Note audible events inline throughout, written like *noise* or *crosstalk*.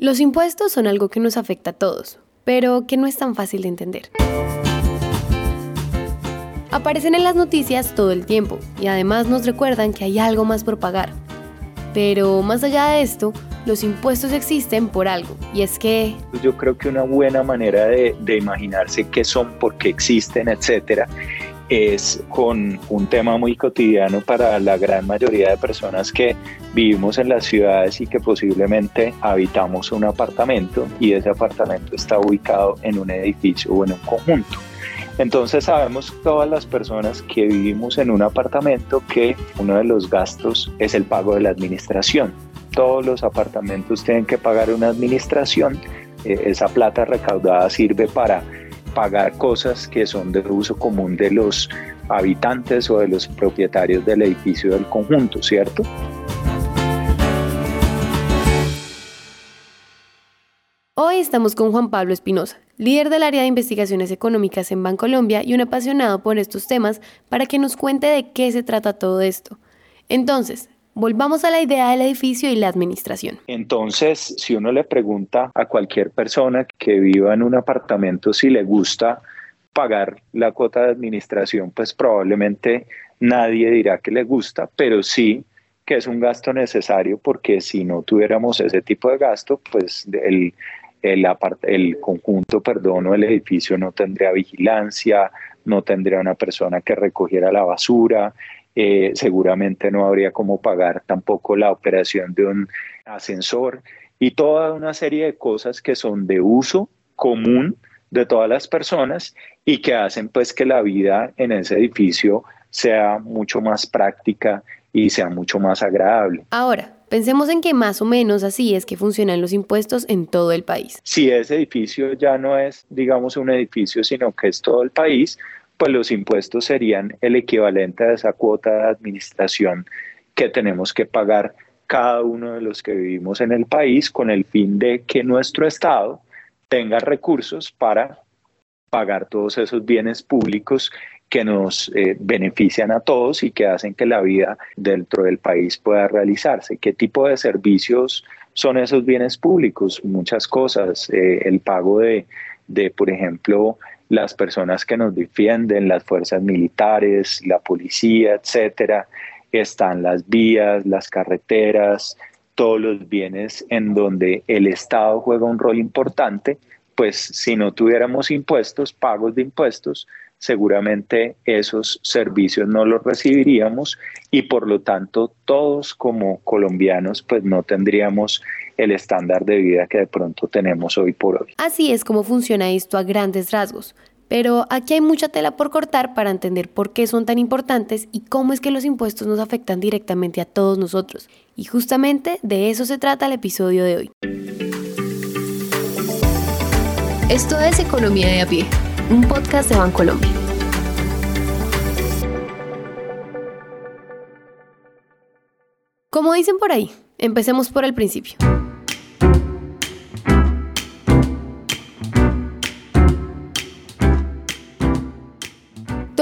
Los impuestos son algo que nos afecta a todos, pero que no es tan fácil de entender. Aparecen en las noticias todo el tiempo y además nos recuerdan que hay algo más por pagar. Pero más allá de esto, los impuestos existen por algo, y es que... Yo creo que una buena manera de, imaginarse qué son, por qué existen, etcétera, es con un tema muy cotidiano para la gran mayoría de personas que vivimos en las ciudades y que posiblemente habitamos un apartamento y ese apartamento está ubicado en un edificio o en un conjunto. Entonces sabemos todas las personas que vivimos en un apartamento que uno de los gastos es el pago de la administración. Todos los apartamentos tienen que pagar una administración. Eh, esa plata recaudada sirve para pagar cosas que son de uso común de los habitantes o de los propietarios del edificio del conjunto, ¿cierto? Hoy estamos con Juan Pablo Espinosa, líder del área de investigaciones económicas en Bancolombia y un apasionado por estos temas, para que nos cuente de qué se trata todo esto. Entonces, Volvamos a la idea del edificio y la administración. Entonces, si uno le pregunta a cualquier persona que viva en un apartamento si le gusta pagar la cuota de administración, pues probablemente nadie dirá que le gusta, pero sí que es un gasto necesario porque si no tuviéramos ese tipo de gasto, pues el, el, el conjunto, perdón, o el edificio no tendría vigilancia, no tendría una persona que recogiera la basura, eh, seguramente no habría cómo pagar tampoco la operación de un ascensor y toda una serie de cosas que son de uso común de todas las personas y que hacen pues que la vida en ese edificio sea mucho más práctica y sea mucho más agradable. Ahora, pensemos en que más o menos así es que funcionan los impuestos en todo el país. Si ese edificio ya no es, digamos, un edificio, sino que es todo el país, pues los impuestos serían el equivalente a esa cuota de administración que tenemos que pagar cada uno de los que vivimos en el país con el fin de que nuestro Estado tenga recursos para pagar todos esos bienes públicos que nos eh, benefician a todos y que hacen que la vida dentro del país pueda realizarse. ¿Qué tipo de servicios son esos bienes públicos? Muchas cosas, eh, el pago de, de, por ejemplo, las personas que nos defienden, las fuerzas militares, la policía, etcétera, están las vías, las carreteras, todos los bienes en donde el Estado juega un rol importante, pues si no tuviéramos impuestos, pagos de impuestos, seguramente esos servicios no los recibiríamos y por lo tanto todos como colombianos pues no tendríamos el estándar de vida que de pronto tenemos hoy por hoy. Así es como funciona esto a grandes rasgos. Pero aquí hay mucha tela por cortar para entender por qué son tan importantes y cómo es que los impuestos nos afectan directamente a todos nosotros. Y justamente de eso se trata el episodio de hoy. Esto es Economía de a pie un podcast de Bancolombia. Como dicen por ahí, empecemos por el principio.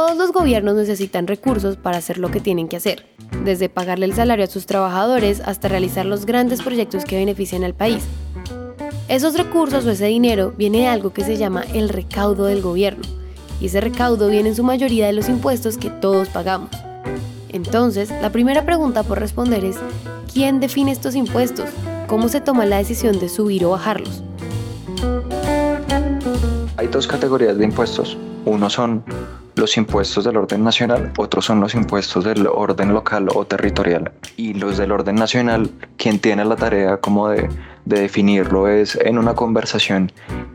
Todos los gobiernos necesitan recursos para hacer lo que tienen que hacer, desde pagarle el salario a sus trabajadores hasta realizar los grandes proyectos que benefician al país, esos recursos o ese dinero viene de algo que se llama el recaudo del gobierno, y ese recaudo viene en su mayoría de los impuestos que todos pagamos. Entonces, la primera pregunta por responder es, ¿quién define estos impuestos? ¿Cómo se toma la decisión de subir o bajarlos? Hay dos categorías de impuestos. Uno son los impuestos del orden nacional, otros son los impuestos del orden local o territorial. Y los del orden nacional, quien tiene la tarea como de de definirlo es en una conversación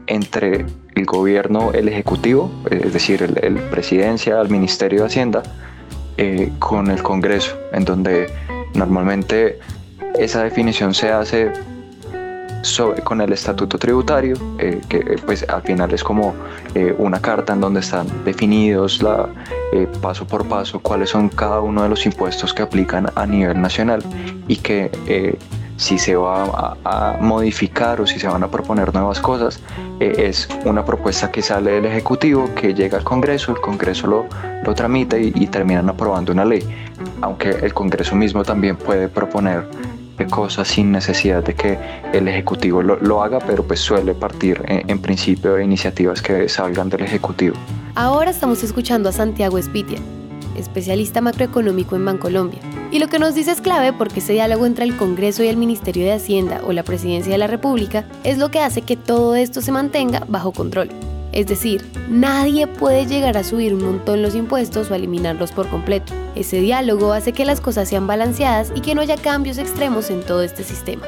entre el gobierno, el ejecutivo, es decir, el, presidencia, el Ministerio de Hacienda, eh, con el Congreso, en donde normalmente esa definición se hace con el estatuto tributario, eh, que eh, pues al final es como una carta en donde están definidos la, paso por paso cuáles son cada uno de los impuestos que aplican a nivel nacional y que si se va a, modificar o si se van a proponer nuevas cosas, eh, es una propuesta que sale del Ejecutivo, que llega al Congreso, el Congreso lo, lo tramita y, terminan aprobando una ley, aunque el Congreso mismo también puede proponer cosas sin necesidad de que el Ejecutivo lo, haga, pero pues suele partir en, principio de iniciativas que salgan del Ejecutivo. Ahora estamos escuchando a Santiago Espitia, especialista macroeconómico en Bancolombia. Y lo que nos dice es clave porque ese diálogo entre el Congreso y el Ministerio de Hacienda o la Presidencia de la República es lo que hace que todo esto se mantenga bajo control. Es decir, nadie puede llegar a subir un montón los impuestos o eliminarlos por completo. Ese diálogo hace que las cosas sean balanceadas y que no haya cambios extremos en todo este sistema.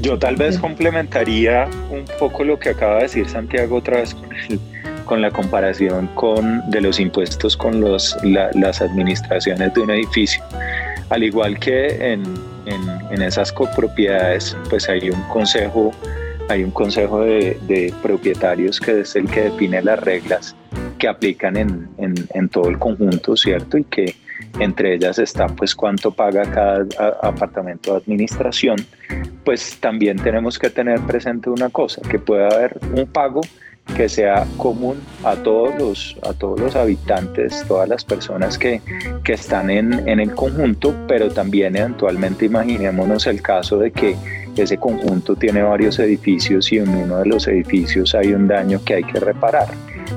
Yo tal vez complementaría un poco lo que acaba de decir Santiago otra vez con, con la comparación con, de los impuestos con los, las administraciones de un edificio. Al igual que en, en esas copropiedades, pues hay un consejo hay un consejo de, propietarios que es el que define las reglas que aplican en, en, todo el conjunto, ¿cierto? Y que entre ellas está pues cuánto paga cada apartamento de administración, pues también tenemos que tener presente una cosa, que puede haber un pago que sea común a todos los, a todos los habitantes, todas las personas que, que están en, en el conjunto, pero también eventualmente imaginémonos el caso de que ese conjunto tiene varios edificios y en uno de los edificios hay un daño que hay que reparar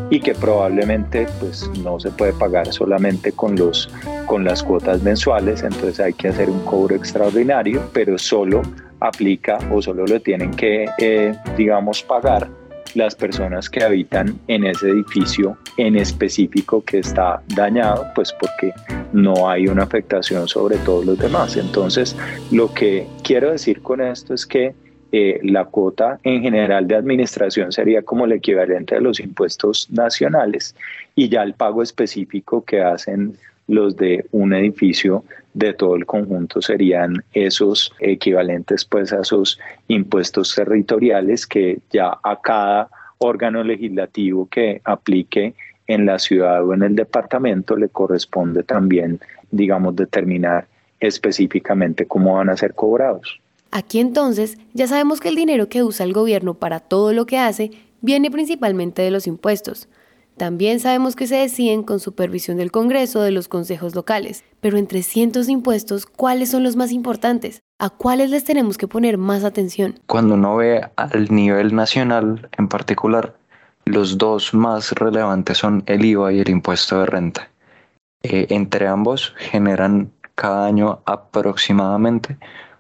y que probablemente pues no se puede pagar solamente con los con las cuotas mensuales entonces hay que hacer un cobro extraordinario pero solo aplica o solo lo tienen que eh, digamos pagar las personas que habitan en ese edificio en específico que está dañado, pues porque no hay una afectación sobre todos los demás. Entonces, lo que quiero decir con esto es que eh, la cuota en general de administración sería como el equivalente a los impuestos nacionales y ya el pago específico que hacen los de un edificio de todo el conjunto serían esos equivalentes pues a esos impuestos territoriales que ya a cada órgano legislativo que aplique en la ciudad o en el departamento le corresponde también, digamos, determinar específicamente cómo van a ser cobrados. Aquí entonces ya sabemos que el dinero que usa el gobierno para todo lo que hace viene principalmente de los impuestos, también sabemos que se deciden con supervisión del Congreso de los consejos locales, pero entre cientos de impuestos, ¿cuáles son los más importantes? ¿A cuáles les tenemos que poner más atención? Cuando uno ve al nivel nacional en particular, los dos más relevantes son el IVA y el impuesto de renta. Eh, entre ambos generan cada año aproximadamente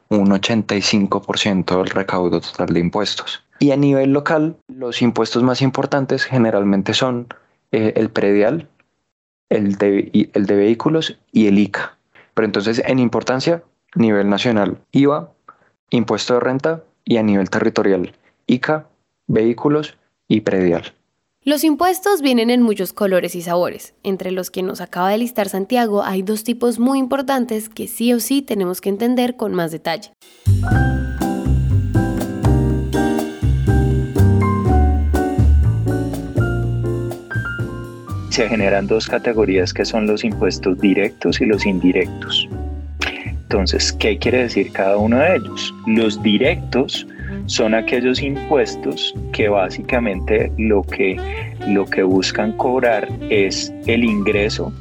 un 85% del recaudo total de impuestos. Y a nivel local, los impuestos más importantes generalmente son eh, el predial, el de, el de vehículos y el ICA. Pero entonces, en importancia, nivel nacional, IVA, impuesto de renta y a nivel territorial, ICA, vehículos y predial. Los impuestos vienen en muchos colores y sabores. Entre los que nos acaba de listar Santiago hay dos tipos muy importantes que sí o sí tenemos que entender con más detalle. se generan dos categorías que son los impuestos directos y los indirectos. Entonces, ¿qué quiere decir cada uno de ellos? Los directos son aquellos impuestos que básicamente lo que, lo que buscan cobrar es el ingreso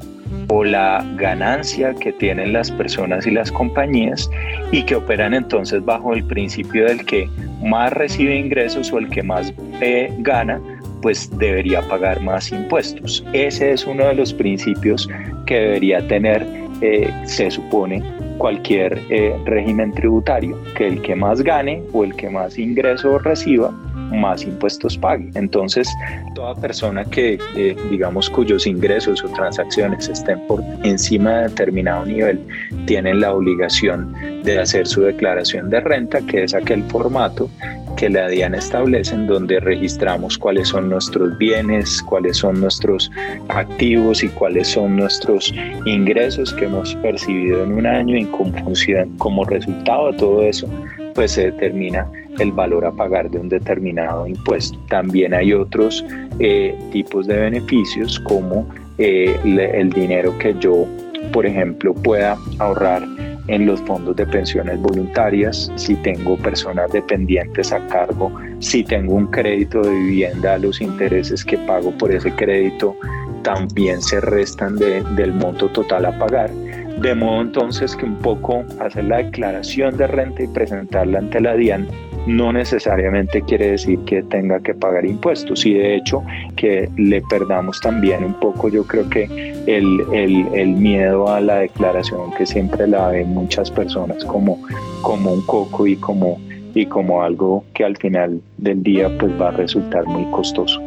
o la ganancia que tienen las personas y las compañías y que operan entonces bajo el principio del que más recibe ingresos o el que más eh, gana pues debería pagar más impuestos. Ese es uno de los principios que debería tener, eh, se supone, cualquier eh, régimen tributario, que el que más gane o el que más ingreso reciba, más impuestos pague. Entonces, toda persona que, eh, digamos, cuyos ingresos o transacciones estén por encima de determinado nivel, tienen la obligación de hacer su declaración de renta, que es aquel formato que la DIAN establece en donde registramos cuáles son nuestros bienes, cuáles son nuestros activos y cuáles son nuestros ingresos que hemos percibido en un año y como, como resultado de todo eso, pues se determina el valor a pagar de un determinado impuesto. También hay otros eh, tipos de beneficios como eh, el dinero que yo, por ejemplo, pueda ahorrar en los fondos de pensiones voluntarias, si tengo personas dependientes a cargo, si tengo un crédito de vivienda, los intereses que pago por ese crédito también se restan del monto total a pagar. De modo entonces que un poco hacer la declaración de renta y presentarla ante la DIAN no necesariamente quiere decir que tenga que pagar impuestos y de hecho que le perdamos también un poco yo creo que el, el, miedo a la declaración que siempre la ven muchas personas como, como un coco y como, y como algo que al final del día pues va a resultar muy costoso.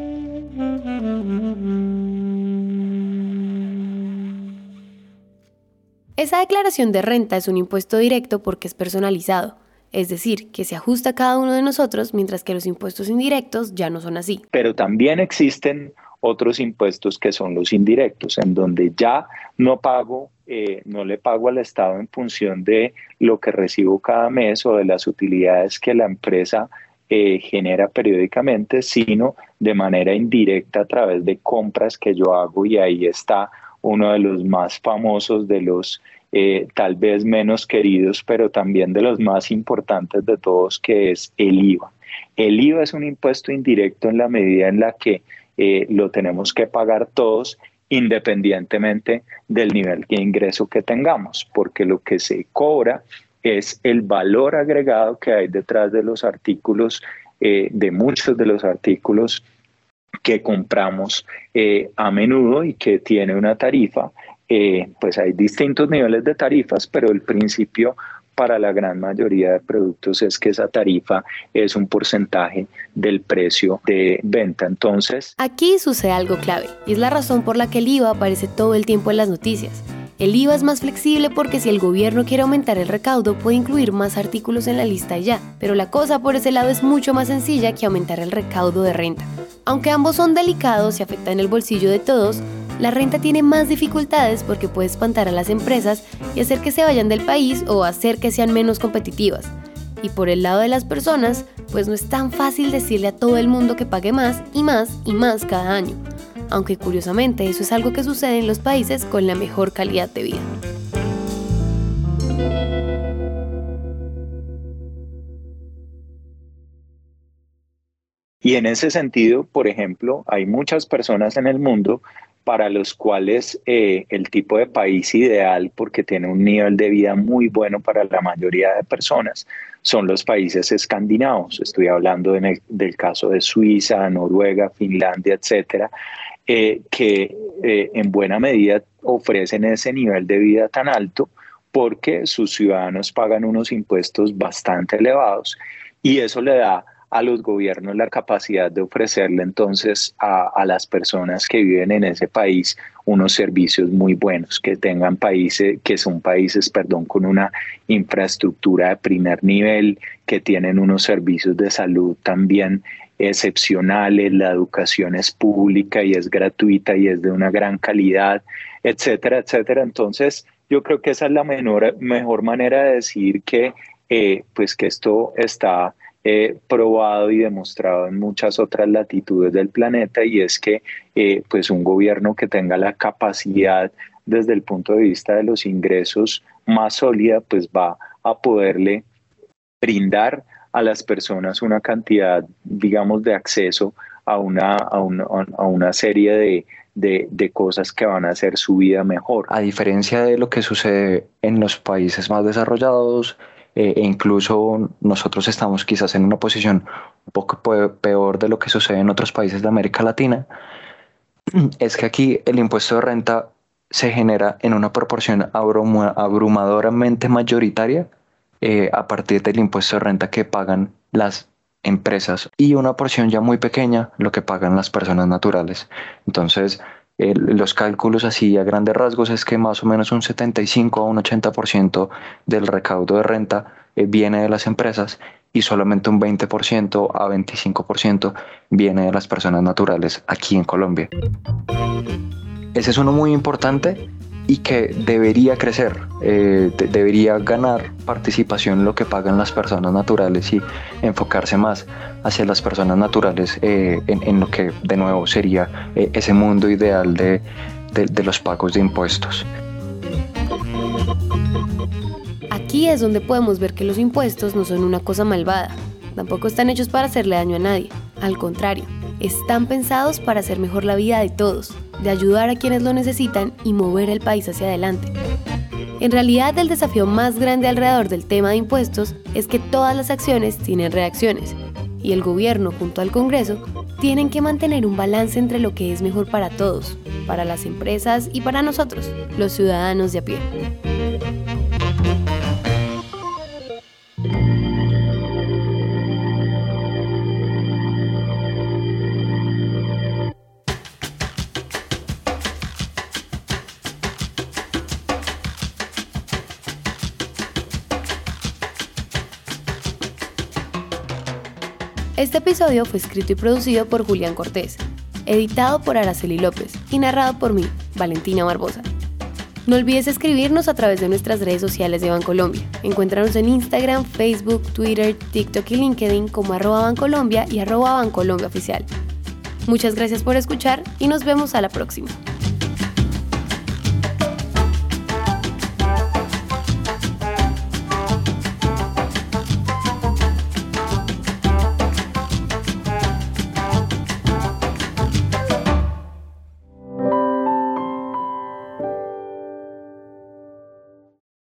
Esa declaración de renta es un impuesto directo porque es personalizado es decir, que se ajusta a cada uno de nosotros, mientras que los impuestos indirectos ya no son así. Pero también existen otros impuestos que son los indirectos, en donde ya no pago, eh, no le pago al Estado en función de lo que recibo cada mes o de las utilidades que la empresa eh, genera periódicamente, sino de manera indirecta a través de compras que yo hago y ahí está uno de los más famosos de los eh, tal vez menos queridos, pero también de los más importantes de todos, que es el IVA. El IVA es un impuesto indirecto en la medida en la que eh, lo tenemos que pagar todos independientemente del nivel de ingreso que tengamos, porque lo que se cobra es el valor agregado que hay detrás de los artículos, eh, de muchos de los artículos que compramos a menudo y que tiene una tarifa eh, pues hay distintos niveles de tarifas, pero el principio para la gran mayoría de productos es que esa tarifa es un porcentaje del precio de venta. Entonces, aquí sucede algo clave y es la razón por la que el IVA aparece todo el tiempo en las noticias. El IVA es más flexible porque si el gobierno quiere aumentar el recaudo puede incluir más artículos en la lista ya, pero la cosa por ese lado es mucho más sencilla que aumentar el recaudo de renta. Aunque ambos son delicados y afectan el bolsillo de todos, la renta tiene más dificultades porque puede espantar a las empresas y hacer que se vayan del país o hacer que sean menos competitivas. Y por el lado de las personas, pues no es tan fácil decirle a todo el mundo que pague más y más y más cada año. Aunque curiosamente eso es algo que sucede en los países con la mejor calidad de vida. Y en ese sentido, por ejemplo, hay muchas personas en el mundo para los cuales eh, el tipo de país ideal, porque tiene un nivel de vida muy bueno para la mayoría de personas, son los países escandinavos. Estoy hablando del caso de Suiza, Noruega, Finlandia, etcétera, eh, que eh, en buena medida ofrecen ese nivel de vida tan alto porque sus ciudadanos pagan unos impuestos bastante elevados y eso le da a los gobiernos la capacidad de ofrecerle entonces a, las personas que viven en ese país unos servicios muy buenos, que tengan países, que son países, perdón, con una infraestructura de primer nivel, que tienen unos servicios de salud también excepcionales, la educación es pública y es gratuita y es de una gran calidad, etcétera, etcétera. Entonces, yo creo que esa es la menor, mejor manera de decir que, eh, pues que esto está probado y demostrado en muchas otras latitudes del planeta y es que eh, pues un gobierno que tenga la capacidad desde el punto de vista de los ingresos más sólida pues va a poderle brindar a las personas una cantidad digamos de acceso a una, a una, serie de, de, de, cosas que van a hacer su vida mejor. A diferencia de lo que sucede en los países más desarrollados, eh, e incluso nosotros estamos quizás en una posición un poco peor de lo que sucede en otros países de América Latina, *clears throat* es que aquí el impuesto de renta se genera en una proporción abrumadoramente mayoritaria eh, a partir del impuesto de renta que pagan las empresas y una porción ya muy pequeña lo que pagan las personas naturales. Entonces, los cálculos así a grandes rasgos es que más o menos un 75 a un 80% del recaudo de renta eh, viene de las empresas y solamente un 20% a 25% viene de las personas naturales aquí en Colombia. Ese es uno muy importante y que debería crecer, eh, debería ganar participación en lo que pagan las personas naturales y enfocarse más hacia las personas naturales eh, en, lo que de nuevo sería eh, ese mundo ideal de, de los pagos de impuestos. Aquí es donde podemos ver que los impuestos no son una cosa malvada, tampoco están hechos para hacerle daño a nadie, al contrario, están pensados para hacer mejor la vida de todos, de ayudar a quienes lo necesitan y mover el país hacia adelante. En realidad el desafío más grande alrededor del tema de impuestos es que todas las acciones tienen reacciones y el gobierno junto al Congreso tienen que mantener un balance entre lo que es mejor para todos, para las empresas y para nosotros, los ciudadanos de a pie. Este episodio fue escrito y producido por Julián Cortés, editado por Araceli López y narrado por mí, Valentina Barbosa. No olvides escribirnos a través de nuestras redes sociales de Bancolombia. Encuéntranos en Instagram, Facebook, Twitter, TikTok y LinkedIn como arroba Bancolombia y arroba Bancolombia Oficial. Muchas gracias por escuchar y nos vemos a la próxima.